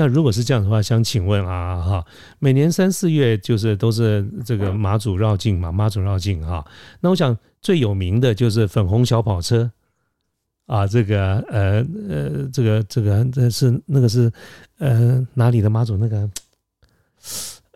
那如果是这样的话，想请问啊，哈，每年三四月就是都是这个马祖绕境嘛，马祖绕境哈。那我想最有名的就是粉红小跑车啊，这个呃呃，这个这个这是那个是呃哪里的妈祖？那个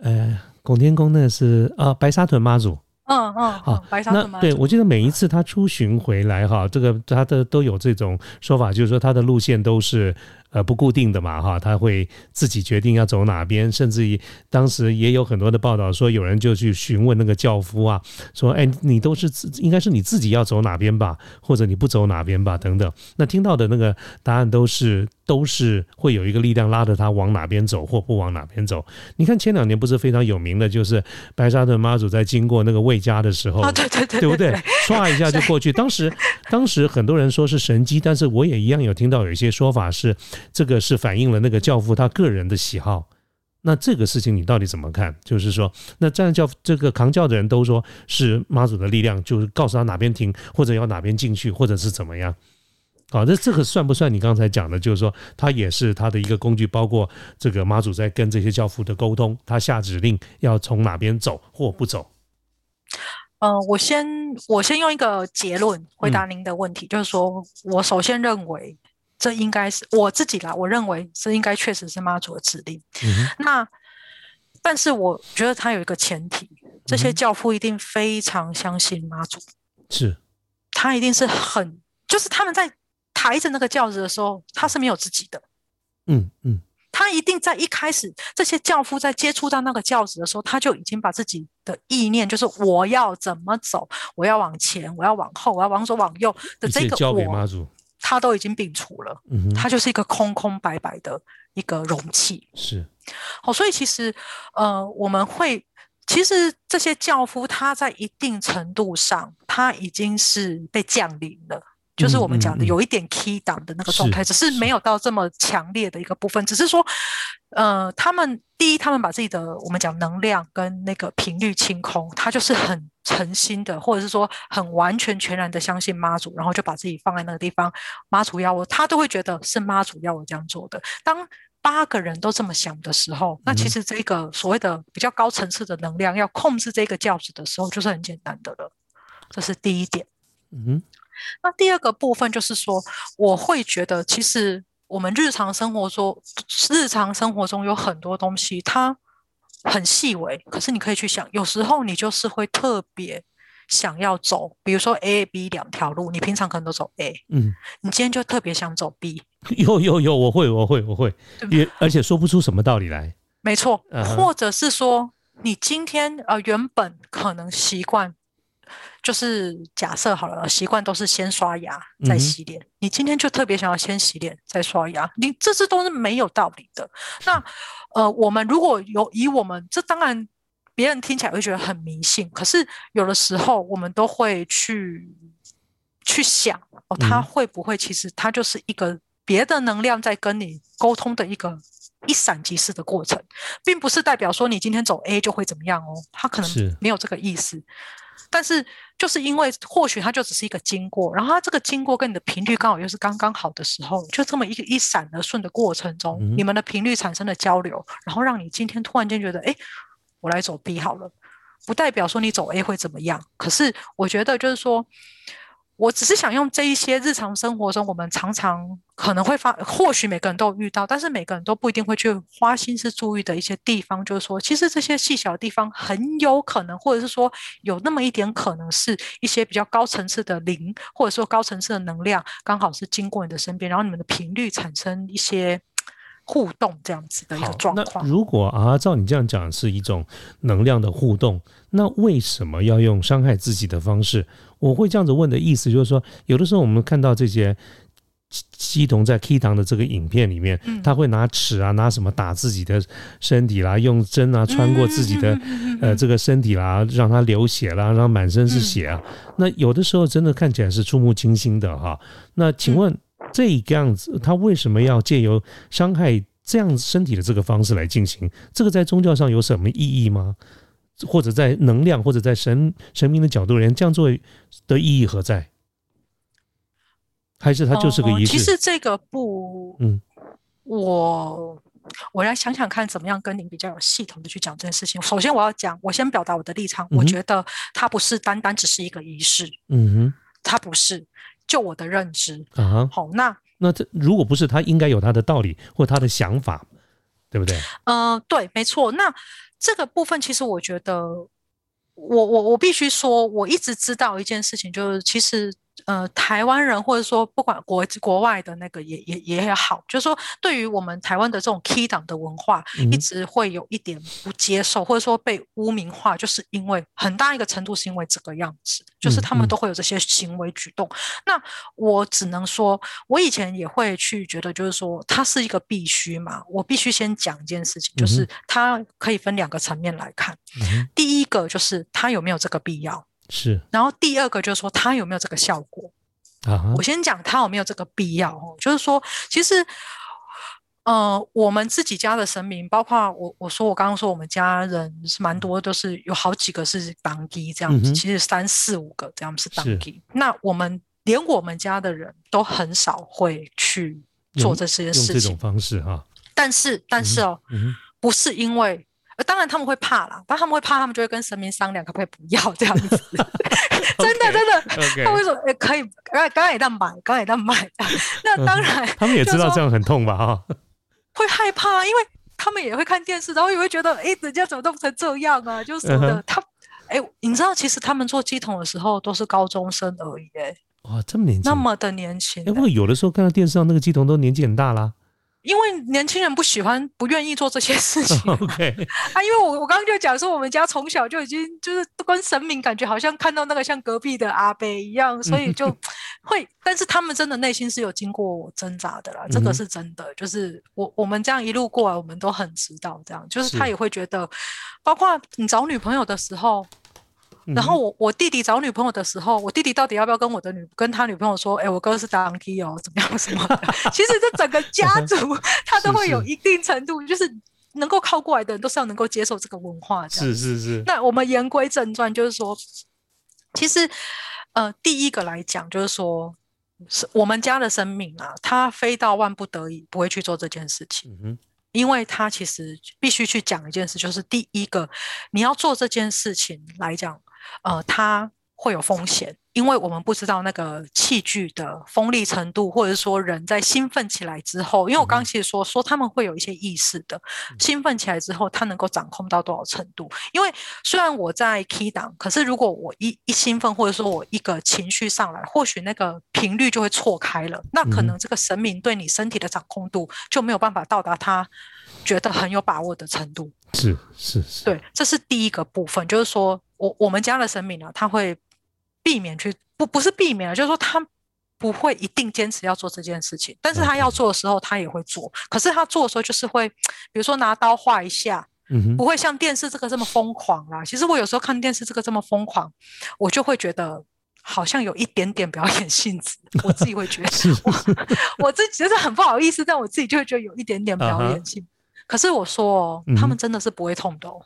呃拱天宫那个是啊白沙屯妈祖。嗯嗯，好，白沙屯妈祖。对我记得每一次他出巡回来哈，这个他的都有这种说法，就是说他的路线都是。呃，不固定的嘛，哈，他会自己决定要走哪边，甚至于当时也有很多的报道说，有人就去询问那个教夫啊，说，哎，你都是自应该是你自己要走哪边吧，或者你不走哪边吧，等等。那听到的那个答案都是都是会有一个力量拉着他往哪边走或不往哪边走。你看前两年不是非常有名的，就是白沙屯妈祖在经过那个魏家的时候，对对对，对不对？唰一下就过去。当时当时很多人说是神机，但是我也一样有听到有一些说法是。这个是反映了那个教父他个人的喜好，那这个事情你到底怎么看？就是说，那站教这个扛教的人都说是妈祖的力量，就是告诉他哪边停，或者要哪边进去，或者是怎么样？好，那这个算不算你刚才讲的？就是说，他也是他的一个工具，包括这个妈祖在跟这些教父的沟通，他下指令要从哪边走或不走。呃，我先我先用一个结论回答您的问题，就是说我首先认为。这应该是我自己啦，我认为这应该确实是妈祖的指令。那，但是我觉得他有一个前提，这些教父一定非常相信妈祖。是，他一定是很，就是他们在抬着那个轿子的时候，他是没有自己的。嗯嗯，他一定在一开始，这些教夫在接触到那个轿子的时候，他就已经把自己的意念，就是我要怎么走，我要往前，我要往后，我要往左往右的这个交给妈祖。他都已经摒除了，他就是一个空空白白的一个容器。是，好，所以其实，呃，我们会，其实这些教夫他在一定程度上，他已经是被降临了，就是我们讲的有一点 key 档的那个状态，只是没有到这么强烈的一个部分，只是说，呃，他们第一，他们把自己的我们讲能量跟那个频率清空，他就是很。诚心的，或者是说很完全全然的相信妈祖，然后就把自己放在那个地方。妈祖要我，他都会觉得是妈祖要我这样做的。当八个人都这么想的时候，那其实这个所谓的比较高层次的能量要控制这个教子的时候，就是很简单的了。这是第一点。嗯，那第二个部分就是说，我会觉得其实我们日常生活中，日常生活中有很多东西，它。很细微，可是你可以去想，有时候你就是会特别想要走，比如说 A、B 两条路，你平常可能都走 A，嗯，你今天就特别想走 B。有有有，我会我会我会，也而且说不出什么道理来。没错，或者是说你今天呃原本可能习惯，就是假设好了，习惯都是先刷牙再洗脸，你今天就特别想要先洗脸再刷牙，你这些都是没有道理的。那呃，我们如果有以我们这当然，别人听起来会觉得很迷信，可是有的时候我们都会去去想哦，他会不会其实他就是一个别的能量在跟你沟通的一个一闪即逝的过程，并不是代表说你今天走 A 就会怎么样哦，他可能没有这个意思。但是，就是因为或许它就只是一个经过，然后它这个经过跟你的频率刚好又是刚刚好的时候，就这么一个一闪而顺的过程中，你们的频率产生了交流，然后让你今天突然间觉得，哎，我来走 B 好了，不代表说你走 A 会怎么样。可是我觉得就是说。我只是想用这一些日常生活中我们常常可能会发，或许每个人都遇到，但是每个人都不一定会去花心思注意的一些地方，就是说，其实这些细小的地方很有可能，或者是说有那么一点可能是一些比较高层次的灵，或者说高层次的能量，刚好是经过你的身边，然后你们的频率产生一些互动，这样子的一个状况。那如果啊，照你这样讲是一种能量的互动，那为什么要用伤害自己的方式？我会这样子问的意思就是说，有的时候我们看到这些西童在 K 堂的这个影片里面，嗯他会拿尺啊，拿什么打自己的身体啦，用针啊穿过自己的、呃这个身体啦，让他流血啦，让满身是血啊。那有的时候真的看起来是触目惊心的哈。那请问这个样子，他为什么要借由伤害这样身体的这个方式来进行？这个在宗教上有什么意义吗？或者在能量，或者在神神明的角度而言，这样做的意义何在？还是它就是个仪式？哦其实这个不，嗯，我我来想想看，怎么样跟您比较有系统的去讲这件事情。首先，我要讲，我先表达我的立场，嗯我觉得它不是单单只是一个仪式，嗯哼它不是。就我的认知，哼，啊哈，好，那那这如果不是，他应该有他的道理或他的想法，对不对？呃，对，没错。那这个部分，其实我觉得，我我我必须说，我一直知道一件事情，就是其实呃，台湾人或者说不管国国外的那个也也也好，就是说对于我们台湾的这种 key 党的文化，嗯一直会有一点不接受，或者说被污名化，就是因为很大一个程度是因为这个样子，就是他们嗯都会有这些行为举动。那我只能说，我以前也会去觉得，就是说它是一个必须嘛，我必须先讲一件事情，就嗯是它可以分两个层面来看。嗯，第一个就是它有没有这个必要，是然后第二个就是说它有没有这个效果。啊哈我，先讲它有没有这个必要哦，就是说，其实，呃，我们自己家的神明，包括我，我说我刚刚说我们家人是蛮多，都是有好几个是当机这样子，嗯其实三四五个这样是当是机。那我们连我们家的人都很少会去做用这些事情这种，方式哈，但是，但是哦，不是因为。呃当然他们会怕啦，但他们会怕，他们就会跟神明商量，可不可以不要这样子。真的，真的他会说：“哎、可以，刚刚刚也在买，刚刚也在买。”那当然他们也知道这样很痛吧哈，会害怕，因为他们也会看电视，然后也会觉得：“哎、人家怎么弄成这样啊？”就是他，哎、你知道，其实他们做鸡桶的时候都是高中生而已、哎，哇，这么年轻那，么的年轻、哎，不过有的时候看到电视上那个鸡桶都年纪很大啦因为年轻人不喜欢、不愿意做这些事情 啊。，OK，啊因为我我刚刚就讲说，我们家从小就已经就是跟神明感觉好像看到那个像隔壁的阿伯一样，所以就会，但是他们真的内心是有经过挣扎的啦，这个是真的。就是我我们这样一路过来，我们都很知道这样，就是他也会觉得，包括你找女朋友的时候。然嗯后我我弟弟找女朋友的时候，我弟弟到底要不要跟我的女跟他女朋友说，哎，我哥是当 key 哦，怎么样什么的？其实这整个家族 他都会有一定程度，就是能够靠过来的人都是要能够接受这个文化这样是是是，那我们言归正传，就是说，其实呃，第一个来讲，就是说，是我们家的生命啊，他非到万不得已不会去做这件事情，因为他其实必须去讲一件事，就是第一个，你要做这件事情来讲，呃，他会有风险。因为我们不知道那个器具的锋利程度，或者说人在兴奋起来之后，因为我刚刚其实说说他们会有一些意识的，兴奋起来之后，他能够掌控到多少程度？因为虽然我在 key 档，可是如果我一一兴奋，或者说我一个情绪上来，或许那个频率就会错开了，那可嗯能这个神明对你身体的掌控度就没有办法到达他觉得很有把握的程度。是是是，对，这是第一个部分，就是说我我们家的神明呢，他会避免去不不是避免了，就是说他不会一定坚持要做这件事情，但是他要做的时候他也会做，可是他做的时候就是会，比如说拿刀划一下，嗯，不会像电视这个这么疯狂啦。其实我有时候看电视这个这么疯狂，我就会觉得好像有一点点表演性质，我自己会觉得是我我自己就是很不好意思，但我自己就会觉得有一点点表演性。可是我说哦，他们真的是不会痛的哦。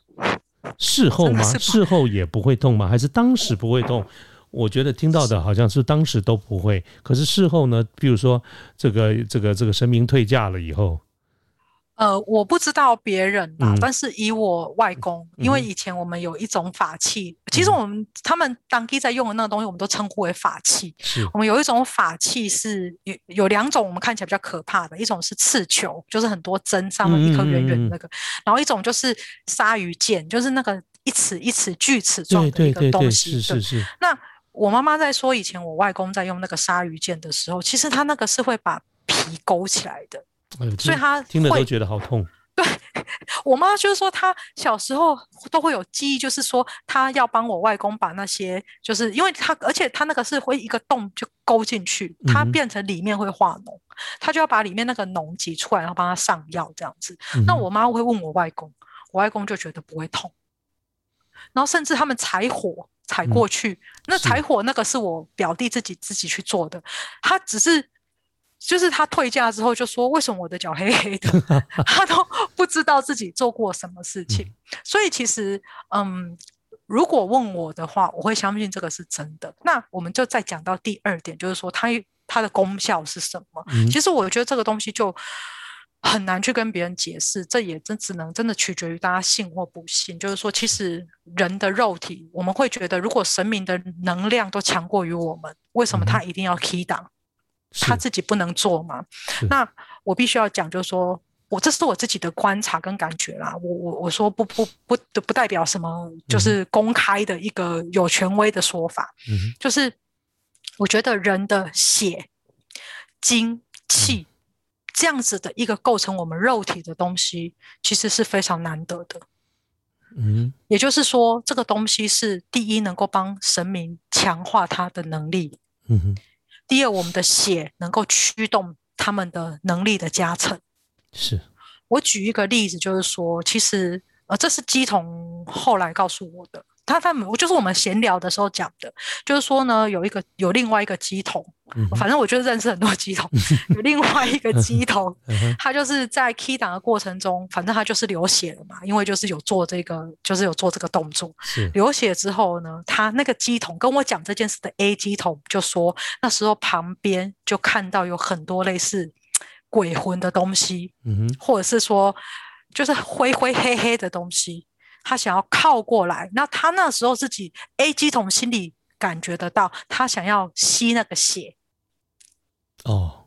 事后吗？事后也不会痛吗？还是当时不会痛？我觉得听到的好像是当时都不会，可是事后呢？比如说这个这个这个神明退驾了以后，呃，我不知道别人啦，嗯但是以我外公，因为以前我们有一种法器，其实嗯我们他们当地在用的那个东西，我们都称呼为法器。是我们有一种法器是有有两种，我们看起来比较可怕的，一种是刺球，就是很多针上面一颗圆圆的那个，然后一种就是鲨鱼剑，就是那个一尺一尺锯齿状的一个对对对对，东西。对是是是，那我妈妈在说，以前我外公在用那个鲨鱼剑的时候，其实他那个是会把皮勾起来的，哎所以他听了都觉得好痛。对我妈就是说，她小时候都会有记忆，就是说她要帮我外公把那些，就是因为她，而且她那个是会一个洞就勾进去，它变成里面会化脓，她就要把里面那个脓挤出来，然后帮她上药这样子。那我妈会问我外公，我外公就觉得不会痛，然后甚至他们踩火踩过去，那踩火那个是我表弟自己自己去做的，他只是。就是他退价之后就说：“为什么我的脚黑黑的？”他都不知道自己做过什么事情。所以其实，嗯，如果问我的话，我会相信这个是真的。那我们就再讲到第二点，就是说它它的功效是什么？其实我觉得这个东西就很难去跟别人解释，这也真只能真的取决于大家信或不信。就是说，其实人的肉体，我们会觉得，如果神明的能量都强过于我们，为什么他一定要 key 档？他自己不能做吗？那我必须要讲，就是说我这是我自己的观察跟感觉啦。我我我说不不不不代表什么，就是公开的一个有权威的说法。嗯，就是我觉得人的血、精、气这样子的一个构成我们肉体的东西，其实是非常难得的。嗯，也就是说，这个东西是第一能够帮神明强化他的能力。嗯哼。第二，我们的血能够驱动他们的能力的加成。是我举一个例子，就是说，其实呃，这是基童后来告诉我的。他他们，我就是我们闲聊的时候讲的，就是说呢，有一个有另外一个鸡童，反正我就认识很多鸡童，有另外一个鸡童，他就是在 key 档的过程中，反正他就是流血了嘛，因为就是有做这个，就是有做这个动作，流血之后呢，他那个鸡童跟我讲这件事的 A 鸡童就说，那时候旁边就看到有很多类似鬼魂的东西，嗯或者是说就是灰灰黑黑的东西。他想要靠过来，那他那时候自己 A 机桶心里感觉得到，他想要吸那个血。哦，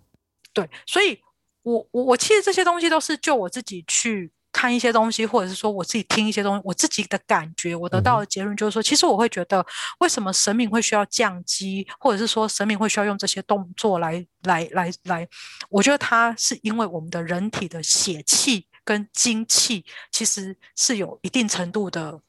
对，所以我我我其实这些东西都是就我自己去看一些东西，或者是说我自己听一些东西，我自己的感觉，我得到的结论就是说，其实我会觉得，为什么神明会需要降机，或者是说神明会需要用这些动作来来来来，我觉得它是因为我们的人体的血气。跟精气其实是有一定程度的，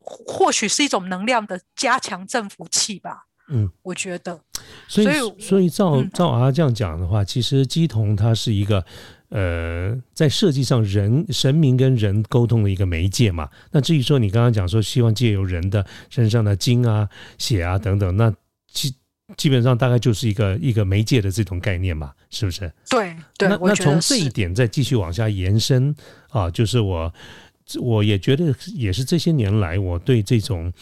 或许是一种能量的加强振幅器吧。嗯，我觉得。所以，所以照照阿这样讲的话，其实鸡同它是一个呃，在设计上人神明跟人沟通的一个媒介嘛。那至于说你刚刚讲说希望借由人的身上的精啊、血啊等等，那其基本上大概就是一个一个媒介的这种概念嘛，是不是？对对，那那从这一点再继续往下延伸啊，就是我我也觉得也是这些年来我对这种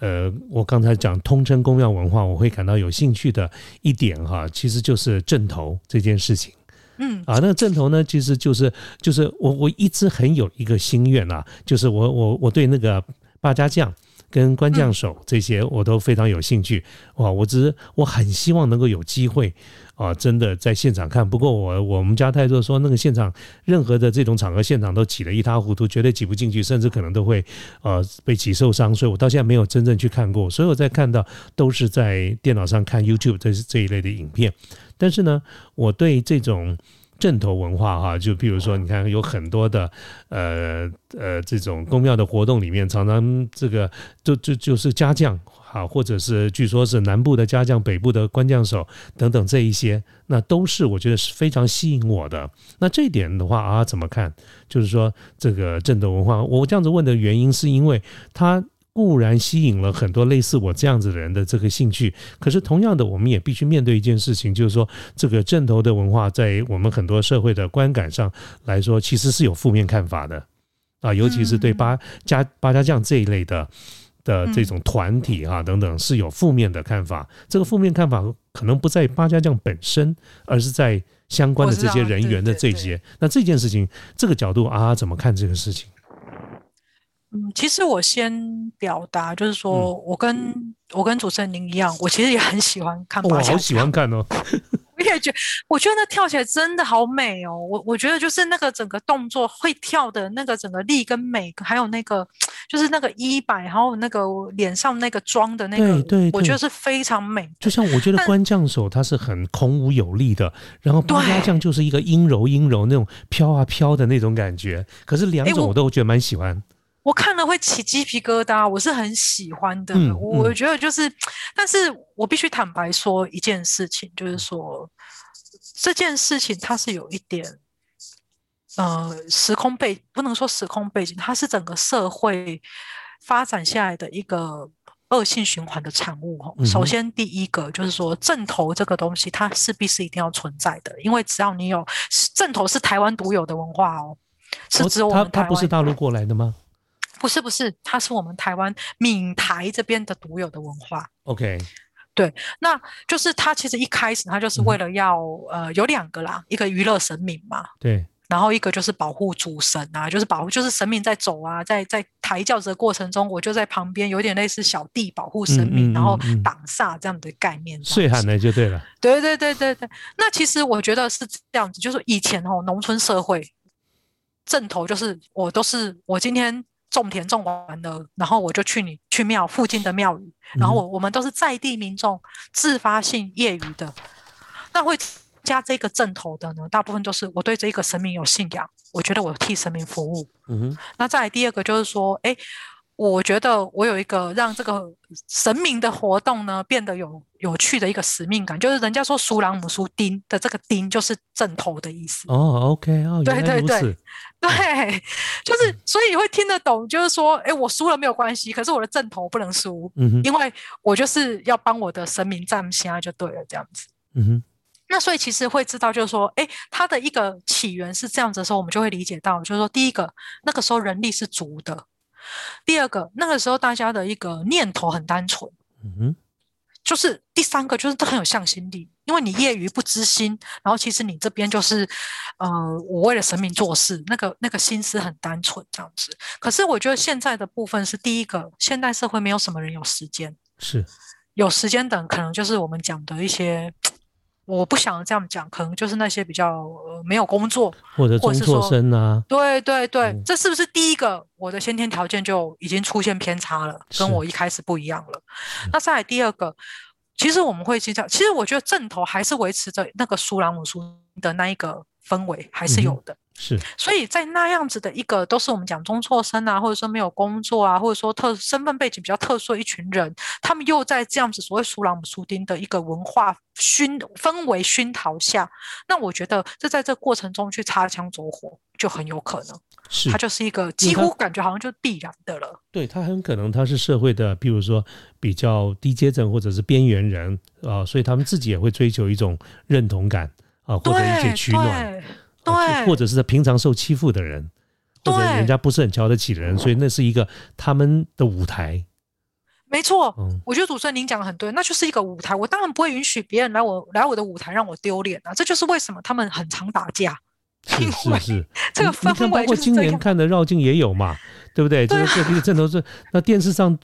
呃，我刚才讲通称公庙文化，我会感到有兴趣的一点哈，其实就是正头这件事情。嗯啊，那个正头呢，其实就是就是我我一直很有一个心愿啊，就是我我我对那个八家将。跟关将手这些我都非常有兴趣哇！我只是我很希望能够有机会啊，真的在现场看。不过我我们家太多说那个现场任何的这种场合现场都挤得一塌糊涂，绝对挤不进去，甚至可能都会呃被挤受伤。所以我到现在没有真正去看过，所以我在看到都是在电脑上看 YouTube 这这一类的影片。但是呢，我对这种。正头文化哈，就比如说，你看有很多的呃呃这种宫庙的活动里面，常常这个就就就是家将哈，或者是据说是南部的家将，北部的官将手等等这一些，那都是我觉得是非常吸引我的。那这一点的话啊，怎么看？就是说这个正头文化，我这样子问的原因是因为它。固然吸引了很多类似我这样子的人的这个兴趣，可是同样的，我们也必须面对一件事情，就是说，这个正头的文化在我们很多社会的观感上来说，其实是有负面看法的啊，尤其是对八家八家将这一类的的这种团体啊等等是有负面的看法。这个负面看法可能不在八家将本身，而是在相关的这些人员的这些。那这件事情，这个角度啊，怎么看这个事情？嗯，其实我先表达，就是说我跟我跟主持人您一样，我其实也很喜欢看。我好喜欢看哦！我也觉，我觉得那跳起来真的好美哦。我我觉得就是那个整个动作会跳的那个整个力跟美，还有那个就是那个衣摆，还有那个脸上那个妆的那个，对对，我觉得是非常美。就像我觉得关将手他是很孔武有力的，然后八家将就是一个阴柔阴柔那种飘啊飘的那种感觉。可是两种我都觉得蛮喜欢。我看了会起鸡皮疙瘩，我是很喜欢的。我觉得就是，但是我必须坦白说一件事情，就是说这件事情它是有一点，呃，时空背不能说时空背景，它是整个社会发展下来的一个恶性循环的产物。首先第一个就是说正头这个东西，它势必是一定要存在的，因为只要你有正头是台湾独有的文化哦，是指我们台湾，不是大陆过来的吗？不是不是，它是我们台湾闽台这边的独有的文化。OK，对，那就是它其实一开始它就是为了要呃有两个啦，一个娱乐神明嘛，对，然后一个就是保护主神啊，就是保护就是神明在走啊，在在抬轿子的过程中，我就在旁边有点类似小弟保护神明，然后挡煞这样的概念。岁寒的就对了。对对对对对，那其实我觉得是这样子，就是以前哦农村社会正头就是我都是我今天。种田种完了，然后我就去你去庙附近的庙宇，然后我我们都是在地民众自发性业余的，那会加这个正头的呢，大部分都是我对这个神明有信仰，我觉得我替神明服务。嗯哼，那再来第二个就是说，哎。我觉得我有一个让这个神明的活动呢变得有有趣的一个使命感，就是人家说“苏朗姆苏丁”的这个“丁”就是正头的意思。哦，OK，哦，对对对，对，就是所以会听得懂，就是说，哎，我输了没有关系，可是我的正头不能输，嗯因为我就是要帮我的神明站下就对了，这样子。嗯哼，那所以其实会知道，就是说，哎，它的一个起源是这样子的时候，我们就会理解到，就是说，第一个，那个时候人力是足的。第二个，那个时候大家的一个念头很单纯，嗯哼。就是第三个，就是都很有向心力，因为你业余不知心，然后其实你这边就是，呃，我为了神明做事，那个那个心思很单纯这样子。可是我觉得现在的部分是第一个，现代社会没有什么人有时间，是有时间等，可能就是我们讲的一些。我不想这样讲，可能就是那些比较呃没有工作，或者中辍生啊。对对对，这是不是第一个我的先天条件就已经出现偏差了，跟我一开始不一样了？那再来第二个，其实我们会去讲，其实我觉得正头还是维持着那个苏朗姆苏的那一个氛围，还是有的。是，所以在那样子的一个都是我们讲中辍生啊，或者说没有工作啊，或者说特身份背景比较特殊的一群人，他们又在这样子所谓苏朗姆苏丁的一个文化熏氛围熏陶下，那我觉得这在这过程中去擦枪走火就很有可能，是它就是一个几乎感觉好像就必然的了。对他很可能他是社会的，比如说比较低阶层或者是边缘人啊，所以他们自己也会追求一种认同感啊，或者一些取暖。对，或者是平常受欺负的人，或者人家不是很瞧得起的人，所以那是一个他们的舞台。没错，我觉得主持人您讲的很对，那就是一个舞台。我当然不会允许别人来我来我的舞台让我丢脸啊！这就是为什么他们很常打架。是是是，这个氛围包括今年看的绕境也有嘛，对不对？这个各地的阵头是那电视上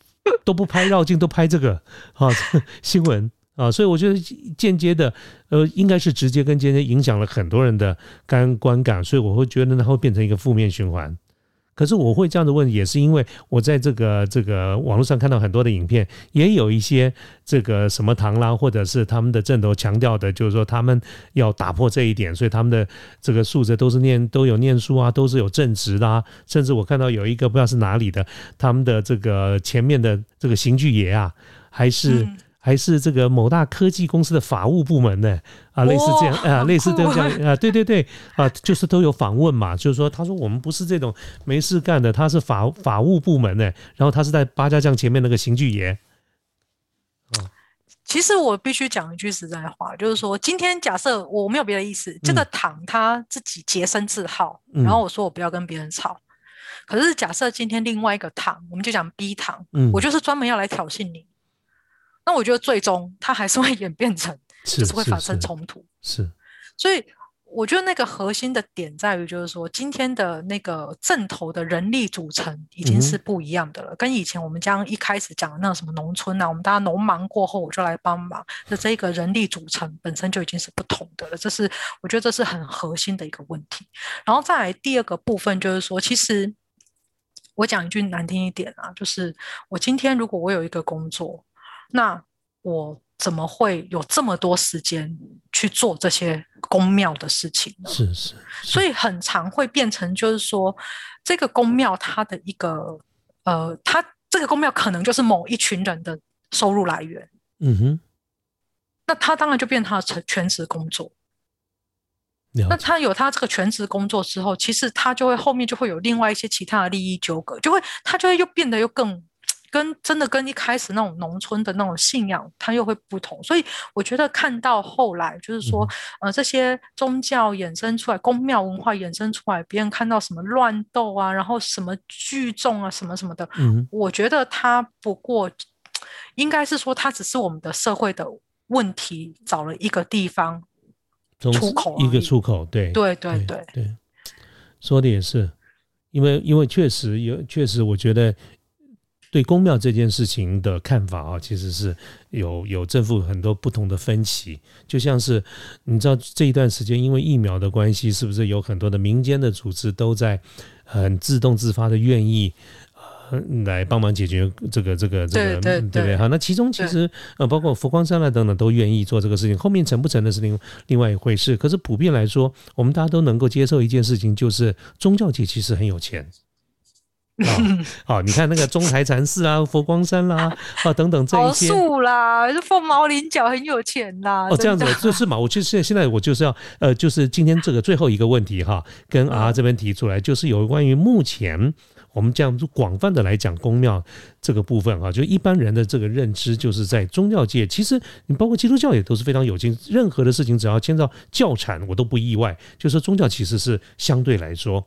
都不拍绕境，都拍这个啊 新闻。啊，所以我觉得间接的，呃，应该是直接跟间接影响了很多人的观观感，所以我会觉得它会变成一个负面循环。可是我会这样子问，也是因为我在这个这个网络上看到很多的影片，也有一些这个什么螳螂或者是他们的正头强调的，就是说他们要打破这一点，所以他们的这个素质都是念都有念书啊，都是有正直的啊，甚至我看到有一个不知道是哪里的，他们的这个前面的这个刑具爷啊，还是。还是这个某大科技公司的法务部门呢？啊，类似这样啊，类似这样啊，对对对啊，就是都有访问嘛。就是说，他说我们不是这种没事干的，他是法法务部门呢。然后他是在八家将前面那个刑具爷。其实我必须讲一句实在话，就是说，今天假设我没有别的意思，这个躺他自己洁身自好，然后我说我不要跟别人吵。可是假设今天另外一个躺，我们就讲 B 党，我就是专门要来挑衅你。那我觉得最终它还是会 演变成，就是会发生冲突。是，所以我觉得那个核心的点在于，就是说今天的那个正头的人力组成已经是不一样的了，跟以前我们将一开始讲的那什么农村啊，我们大家农忙过后我就来帮忙的这个人力组成本身就已经是不同的了。这是我觉得这是很核心的一个问题。然后再来第二个部分就是说，其实我讲一句难听一点啊，就是我今天如果我有一个工作，那我。怎么会有这么多时间去做这些宫庙的事情呢？是是，所以很常会变成就是说，这个宫庙它的一个呃，它这个宫庙可能就是某一群人的收入来源。嗯哼，那他当然就变他的全全职工作。那他有他这个全职工作之后，其实他就会后面就会有另外一些其他的利益纠葛，就会他就会又变得又更。跟真的跟一开始那种农村的那种信仰，它又会不同，所以我觉得看到后来就是说，呃，这些宗教衍生出来，宫庙文化衍生出来，别人看到什么乱斗啊，然后什么聚众啊，什么什么的，嗯，我觉得它不过应该是说，它只是我们的社会的问题，找了一个地方出口，一个出口，对，对对对对，说的也是，因为因为确实有，确实我觉得。对公庙这件事情的看法啊，其实是有有政府很多不同的分歧。就像是你知道这一段时间，因为疫苗的关系，是不是有很多的民间的组织都在很自动自发的愿意呃来帮忙解决这个这个这个对不对？好，那其中其实呃包括佛光山啊等等都愿意做这个事情，后面成不成的是另另外一回事。可是普遍来说，我们大家都能够接受一件事情，就是宗教界其实很有钱。好，你看那个中台禅寺啊，佛光山啦，啊等等这一些，树啦，凤毛麟角，很有钱啦。哦，这样子，就是嘛？我就是现现在我就是要呃，就是今天这个最后一个问题哈，跟啊这边提出来，就是有关于目前我们这样广泛的来讲宫庙这个部分啊，就一般人的这个认知，就是在宗教界，其实你包括基督教也都是非常有钱，任何的事情只要牵到教产，我都不意外。就是宗教其实是相对来说。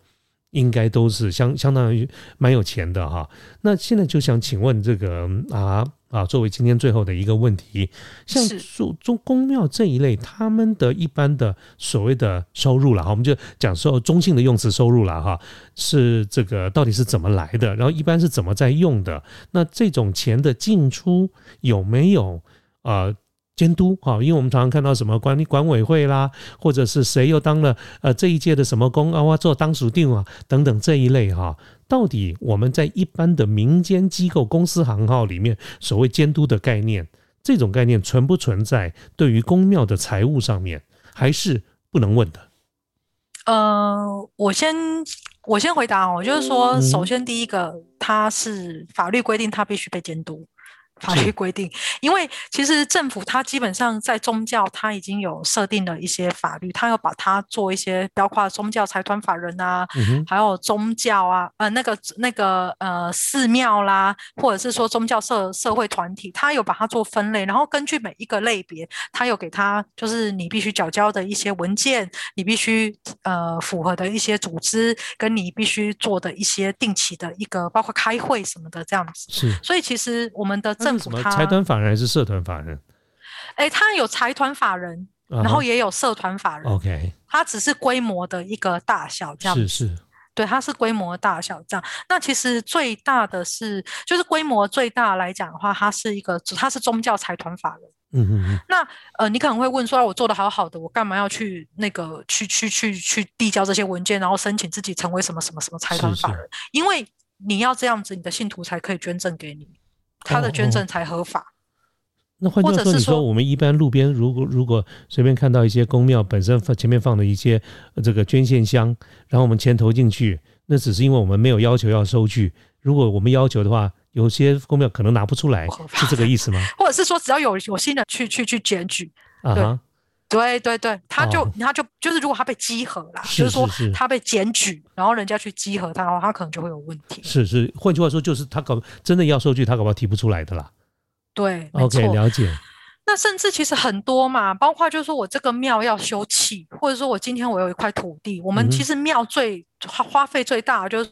应该都是相相当于蛮有钱的哈。那现在就想请问这个啊啊，作为今天最后的一个问题，像中中公庙这一类，他们的一般的所谓的收入了哈，我们就讲说中性的用词收入了哈，是这个到底是怎么来的？然后一般是怎么在用的？那这种钱的进出有没有啊？监督哈，因为我们常常看到什么管理管委会啦，或者是谁又当了呃这一届的什么公啊，做当属定啊等等这一类哈，到底我们在一般的民间机构、公司行号里面所谓监督的概念，这种概念存不存在？对于公庙的财务上面，还是不能问的。呃，我先我先回答哦，就是说，首先第一个，它是法律规定，它必须被监督。法律规定，因为其实政府它基本上在宗教，它已经有设定了一些法律，它要把它做一些，包括宗教财团法人啊，还有宗教啊，呃，那个那个呃寺庙啦，或者是说宗教社社会团体，它有把它做分类，然后根据每一个类别，它有给它就是你必须缴交的一些文件，你必须呃符合的一些组织，跟你必须做的一些定期的一个，包括开会什么的这样子。是，所以其实我们的政什么财团法人还是社团法人？哎，他有财团法人，然后也有社团法人。OK，它只是规模的一个大小这样。是是，对，它是规模大小这样。那其实最大的是，就是规模最大来讲的话，它是一个，它是宗教财团法人。嗯嗯嗯。那呃，你可能会问说，我做的好好的，我干嘛要去那个去去去去递交这些文件，然后申请自己成为什么什么什么财团法人？因为你要这样子，你的信徒才可以捐赠给你。他的捐赠才合法。那换句话说，你说我们一般路边如果如果随便看到一些公庙本身放前面放的一些这个捐献箱，然后我们钱投进去，那只是因为我们没有要求要收据。如果我们要求的话，有些公庙可能拿不出来，是这个意思吗？或者是说，只要有有心人去去去检举，啊，对对对，他就他就就是如果他被稽核啦，就是说他被检举，然后人家去稽核他的话，他可能就会有问题。是是，换句话说，就是他搞真的要收据，他搞不好提不出来的啦。对，OK，了解。那甚至其实很多嘛，包括就是说我这个庙要修葺，或者说我今天我有一块土地，我们其实庙最花花费最大的就是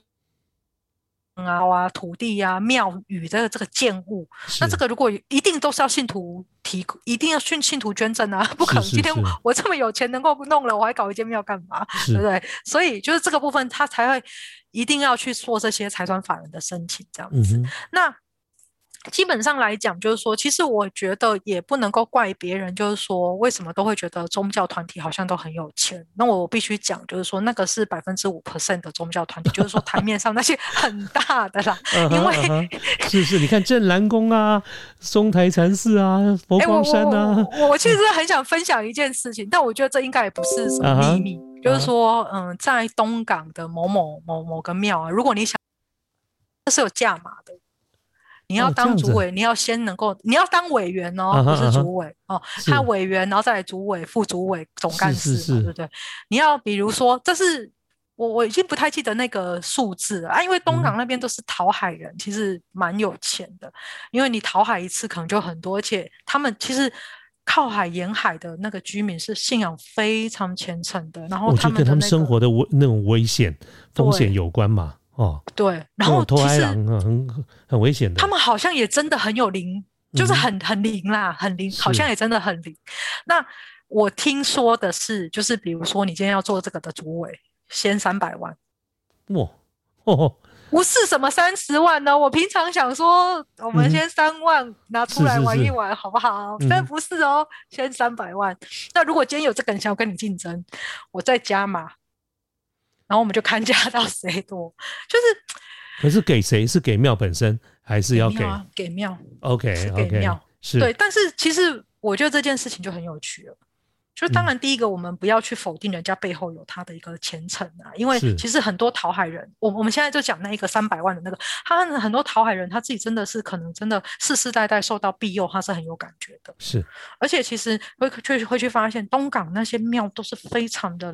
啊啊土地呀、庙宇的这个建物，那这个如果一定都是要信徒提一定要信信徒捐赠啊，不可能今天我这么有钱能够弄了，我还搞一间庙干嘛？对不对？所以就是这个部分，他才会一定要去做这些财团法人的申请，这样子。那。基本上来讲，就是说，其实我觉得也不能够怪别人，就是说，为什么都会觉得宗教团体好像都很有钱？那我必须讲，就是说，那个是百分之五 percent 的宗教团体，就是说台面上那些 很大的啦。因为是是，你看镇南宫啊、松台禅寺啊、佛光山啊。我我其实很想分享一件事情，但我觉得这应该也不是什么秘密，就是说，嗯，在东港的某某某某个庙啊，如果你想，这是有价码的。你要当主委，你要先能够，你要当委员哦，不是主委哦。他委员，然后再来主委、副主委、总干事，对不对？你要比如说，这是我我已经不太记得那个数字了啊，因为东港那边都是讨海人，其实蛮有钱的，因为你讨海一次可能就很多，而且他们其实靠海沿海的那个居民是信仰非常虔诚的，然后他们跟他们生活的危那种危险风险有关嘛。哦，对，然后其实很很危险的。他们好像也真的很有灵，就是很很灵啦，很灵，好像也真的很灵。那我听说的是，就是比如说你今天要做这个的主委，先三百万。哇哦，不是什么三十万呢？我平常想说，我们先三万拿出来玩一玩，好不好？但不是哦，先三百万。那如果今天有这个人想要跟你竞争，我再加码。然后我们就看价到谁多，就是，可是给谁是给庙本身，还是要给给庙？OK，给庙是对。但是其实我觉得这件事情就很有趣了。就当然第一个，我们不要去否定人家背后有他的一个前程啊，因为其实很多讨海人，我我们现在就讲那一个三百万的那个，他很多讨海人他自己真的是可能真的世世代代受到庇佑，他是很有感觉的。是，而且其实会确实会去发现东港那些庙都是非常的。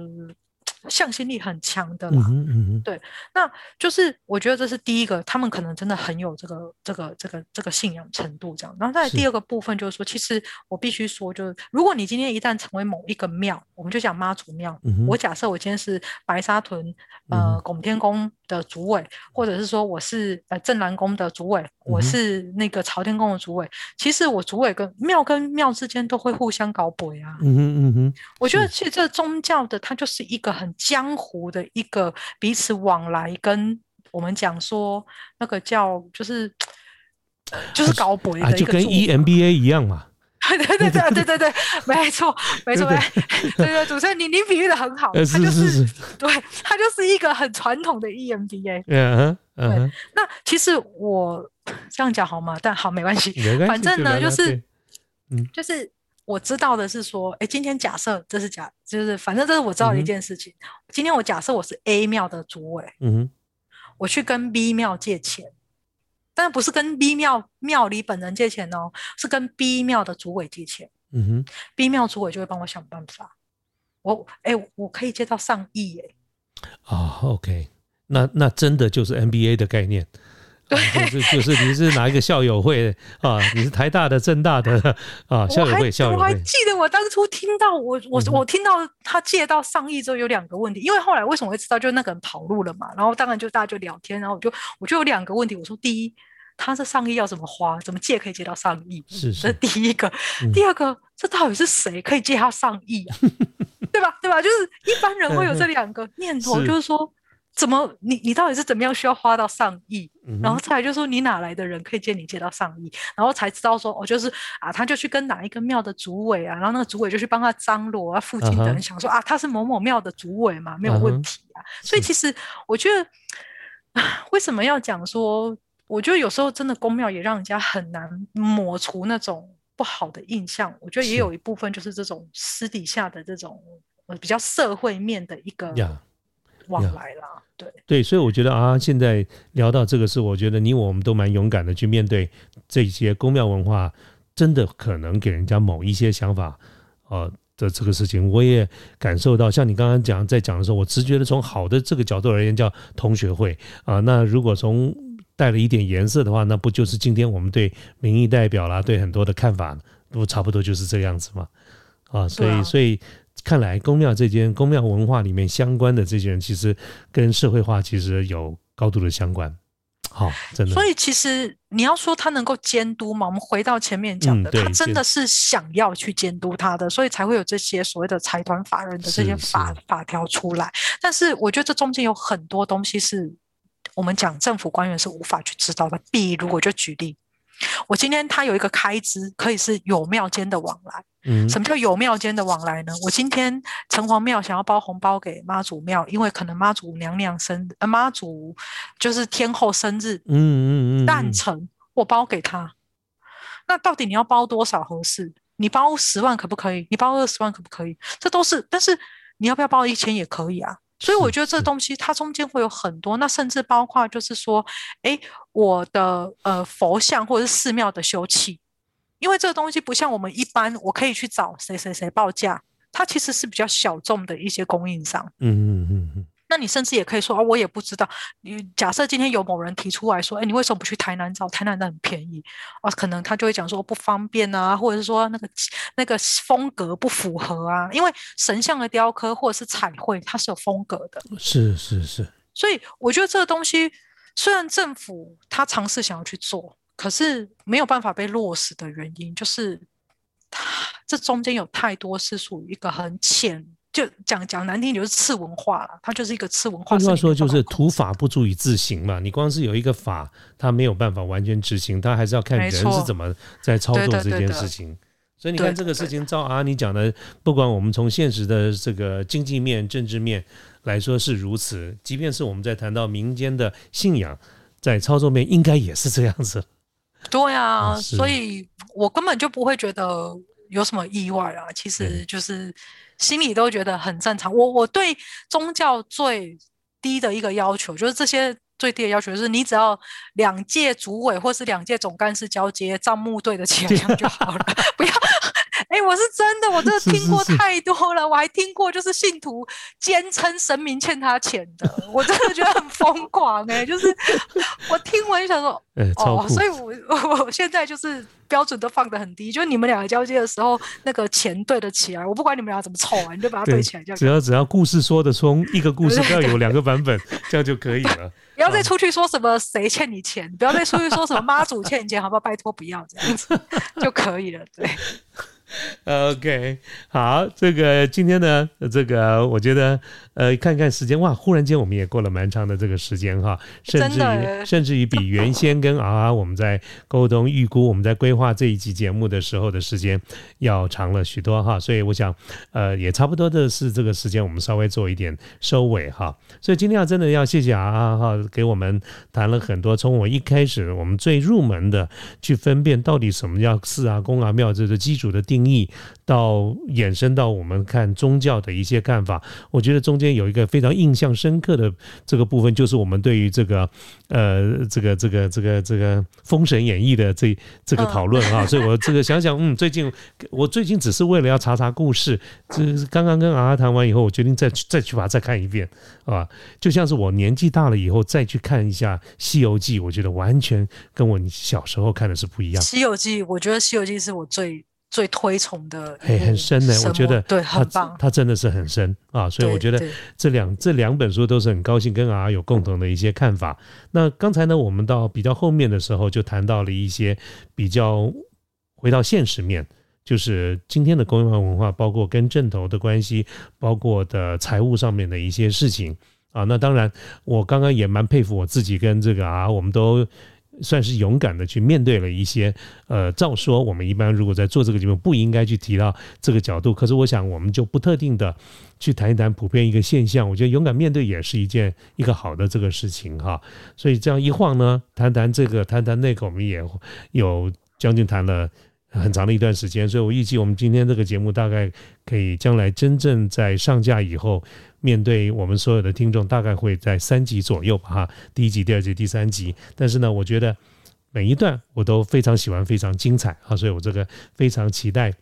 向心力很强的啦，嗯嗯对，那就是我觉得这是第一个，他们可能真的很有这个这个这个这个信仰程度这样。然后再第二个部分就是说，其实我必须说，就是如果你今天一旦成为某一个庙，我们就讲妈祖庙，我假设我今天是白沙屯呃拱天宫的主委，或者是说我是呃镇南宫的主委，我是那个朝天宫的主委，其实我主委跟庙跟庙之间都会互相搞鬼啊。嗯哼嗯哼，我觉得其实这宗教的它就是一个很。江湖的一个彼此往来，跟我们讲说那个叫就是就是搞鬼的一个，就跟 EMBA 一样嘛。对对对对对对对，没错没错，对对，主持人你您比喻的很好，他就是对，他就是一个很传统的 EMBA。嗯嗯，那其实我这样讲好吗？但好没关系，反正呢就是嗯就是。我知道的是说，哎，今天假设这是假，就是反正这是我知道的一件事情。今天我假设我是 A 庙的主委，嗯哼，我去跟 B 庙借钱，但不是跟 B 庙庙里本人借钱哦，是跟 B 庙的主委借钱。嗯哼，B 庙主委就会帮我想办法。我，哎，我可以借到上亿，耶。啊，OK，那那真的就是 NBA 的概念。对，就是就是你是哪一个校友会啊？你是台大的、政大的 啊？校友会，校友会。我还记得我当初听到我我我听到他借到上亿之后有两个问题，因为后来为什么会知道？就那个人跑路了嘛。然后当然就大家就聊天，然后我就我就有两个问题。我说第一，他这上亿要怎么花？怎么借可以借到上亿？是是。这第一个，第二个，这到底是谁可以借他上亿啊？对吧？对吧？就是一般人会有这两个念头，就是说。怎么？你你到底是怎么样需要花到上亿？然后再来就说你哪来的人可以借你借到上亿？然后才知道说哦，就是啊，他就去跟哪一个庙的主委啊，然后那个主委就去帮他张罗啊，附近的人想说啊，他是某某庙的主委嘛，没有问题啊。所以其实我觉得，为什么要讲说？我觉得有时候真的公庙也让人家很难抹除那种不好的印象。我觉得也有一部分就是这种私底下的这种呃比较社会面的一个往来啦。对对，所以我觉得啊，现在聊到这个事，我觉得你我们都蛮勇敢的去面对这些宫庙文化，真的可能给人家某一些想法，呃的这个事情，我也感受到。像你刚刚讲在讲的时候，我直觉的从好的这个角度而言，叫同学会啊。那如果从带了一点颜色的话，那不就是今天我们对民意代表啦，对很多的看法，不差不多就是这样子嘛？啊，所以所以。看来宫庙这间宫庙文化里面相关的这些人，其实跟社会化其实有高度的相关。好，真的。所以其实你要说他能够监督吗，我们回到前面讲的，他真的是想要去监督他的，所以才会有这些所谓的财团法人的这些法法条出来。但是我觉得这中间有很多东西是我们讲政府官员是无法去知道的。比如，我就举例。我今天他有一个开支，可以是有庙间的往来。嗯，什么叫有庙间的往来呢？我今天城隍庙想要包红包给妈祖庙，因为可能妈祖娘娘生呃妈祖就是天后生日，嗯嗯嗯，诞辰我包给他。那到底你要包多少合适？你包十万可不可以？你包二十万可不可以？这都是，但是你要不要包一千也可以啊。所以我觉得这东西它中间会有很多，那甚至包括就是说，哎，我的呃佛像或者是寺庙的修葺，因为这个东西不像我们一般，我可以去找谁谁谁报价，它其实是比较小众的一些供应商。嗯嗯嗯嗯。那你甚至也可以说啊，我也不知道。你假设今天有某人提出来说，哎，你为什么不去台南找？台南的很便宜啊，可能他就会讲说不方便啊，或者是说那个那个风格不符合啊。因为神像的雕刻或者是彩绘，它是有风格的。是是是。所以我觉得这个东西，虽然政府他尝试想要去做，可是没有办法被落实的原因，就是它这中间有太多是属于一个很浅。就讲讲难听，就是次文化了。它就是一个次文化。换句话说，就是土法不足以自行嘛。你光是有一个法，它没有办法完全执行，它还是要看人是怎么在操作这件事情。所以你看这个事情，照阿你讲的，不管我们从现实的这个经济面、政治面来说是如此，即便是我们在谈到民间的信仰，在操作面应该也是这样子。对啊，所以我根本就不会觉得有什么意外啊。其实就是。心里都觉得很正常。我我对宗教最低的一个要求，就是这些最低的要求，就是你只要两届主委或是两届总干事交接，账目对得起来就好了，不要。哎，我是真的，我真的听过太多了。我还听过，就是信徒坚称神明欠他钱的，我真的觉得很疯狂。哎，就是我听完就想说，哦，所以我 我现在就是标准都放得很低，就是你们两个交接的时候，那个钱对得起来，我不管你们俩怎么凑啊，你就把它对起来就。只要只要故事说得通一个故事，不要有两个版本，这样就可以了。不要再出去说什么谁欠你钱，不要再出去说什么妈祖欠你钱，好不好？拜托不要这样子 就可以了，对。OK，好，这个今天呢，这个我觉得，呃，看看时间，哇，忽然间我们也过了蛮长的这个时间哈，甚至于 甚至于比原先跟啊啊我们在沟通预估，我们在规划这一集节目的时候的时间要长了许多哈，所以我想，呃，也差不多的是这个时间，我们稍微做一点收尾哈。所以今天要真的要谢谢啊啊哈，给我们谈了很多，从我一开始我们最入门的去分辨到底什么叫寺啊宫啊庙这个基础的定。定义到衍生到我们看宗教的一些看法，我觉得中间有一个非常印象深刻的这个部分，就是我们对于这个呃这个这个这个这个《封神演义》的这这个讨论啊，所以我这个想想，嗯，最近我最近只是为了要查查故事，这刚刚跟阿阿谈完以后，我决定再再去把它再看一遍啊，就像是我年纪大了以后再去看一下《西游记》，我觉得完全跟我小时候看的是不一样。《西游记》，我觉得《西游记》是我最。最推崇的，哎，很深的，我觉得对，很棒，他真的是很深啊，所以我觉得这两这两本书都是很高兴跟阿有共同的一些看法。那刚才呢，我们到比较后面的时候就谈到了一些比较回到现实面，就是今天的工业化文化，包括跟正头的关系，包括的财务上面的一些事情啊。那当然，我刚刚也蛮佩服我自己跟这个啊，我们都。算是勇敢的去面对了一些，呃，照说我们一般如果在做这个节目不应该去提到这个角度，可是我想我们就不特定的去谈一谈普遍一个现象，我觉得勇敢面对也是一件一个好的这个事情哈。所以这样一晃呢，谈谈这个，谈谈那个，我们也有将近谈了。很长的一段时间，所以我预计我们今天这个节目大概可以将来真正在上架以后，面对我们所有的听众，大概会在三集左右吧，哈，第一集、第二集、第三集。但是呢，我觉得每一段我都非常喜欢，非常精彩啊，所以我这个非常期待。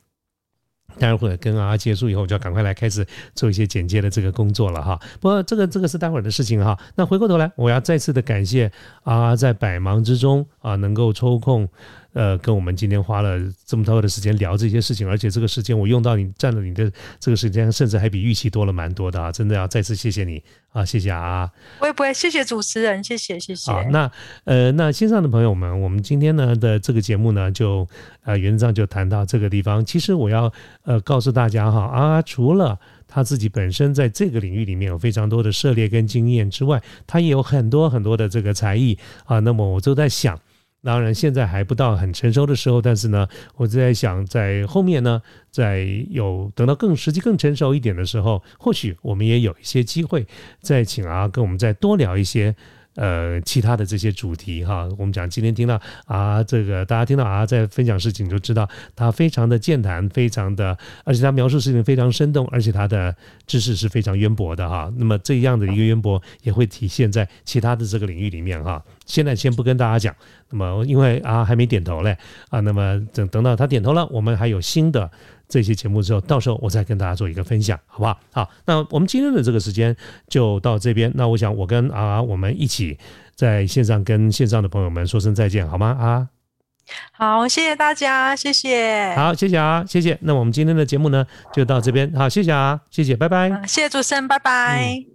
待会儿跟啊结束以后，就要赶快来开始做一些简介的这个工作了哈。不过这个这个是待会儿的事情哈。那回过头来，我要再次的感谢啊，在百忙之中啊，能够抽空。呃，跟我们今天花了这么多的时间聊这些事情，而且这个时间我用到你占了你的这个时间，甚至还比预期多了蛮多的啊！真的要再次谢谢你啊，谢谢啊！我也不会，谢谢主持人，谢谢谢谢。好，那呃，那线上的朋友们，我们今天呢的这个节目呢，就呃原则上就谈到这个地方。其实我要呃告诉大家哈啊，除了他自己本身在这个领域里面有非常多的涉猎跟经验之外，他也有很多很多的这个才艺啊。那么我就在想。当然，现在还不到很成熟的时候，但是呢，我在想，在后面呢，在有等到更实际、更成熟一点的时候，或许我们也有一些机会，再请啊，跟我们再多聊一些。呃，其他的这些主题哈，我们讲今天听到啊，这个大家听到啊，在分享事情就知道他非常的健谈，非常的，而且他描述事情非常生动，而且他的知识是非常渊博的哈。那么这样的一个渊博也会体现在其他的这个领域里面哈。现在先不跟大家讲，那么因为啊还没点头嘞啊，那么等等到他点头了，我们还有新的。这些节目之后，到时候我再跟大家做一个分享，好不好？好，那我们今天的这个时间就到这边。那我想我跟啊我们一起在线上跟线上的朋友们说声再见，好吗？啊，好，谢谢大家，谢谢。好，谢谢啊，谢谢。那我们今天的节目呢就到这边，好，谢谢啊，谢谢，拜拜。谢谢主持人，拜拜。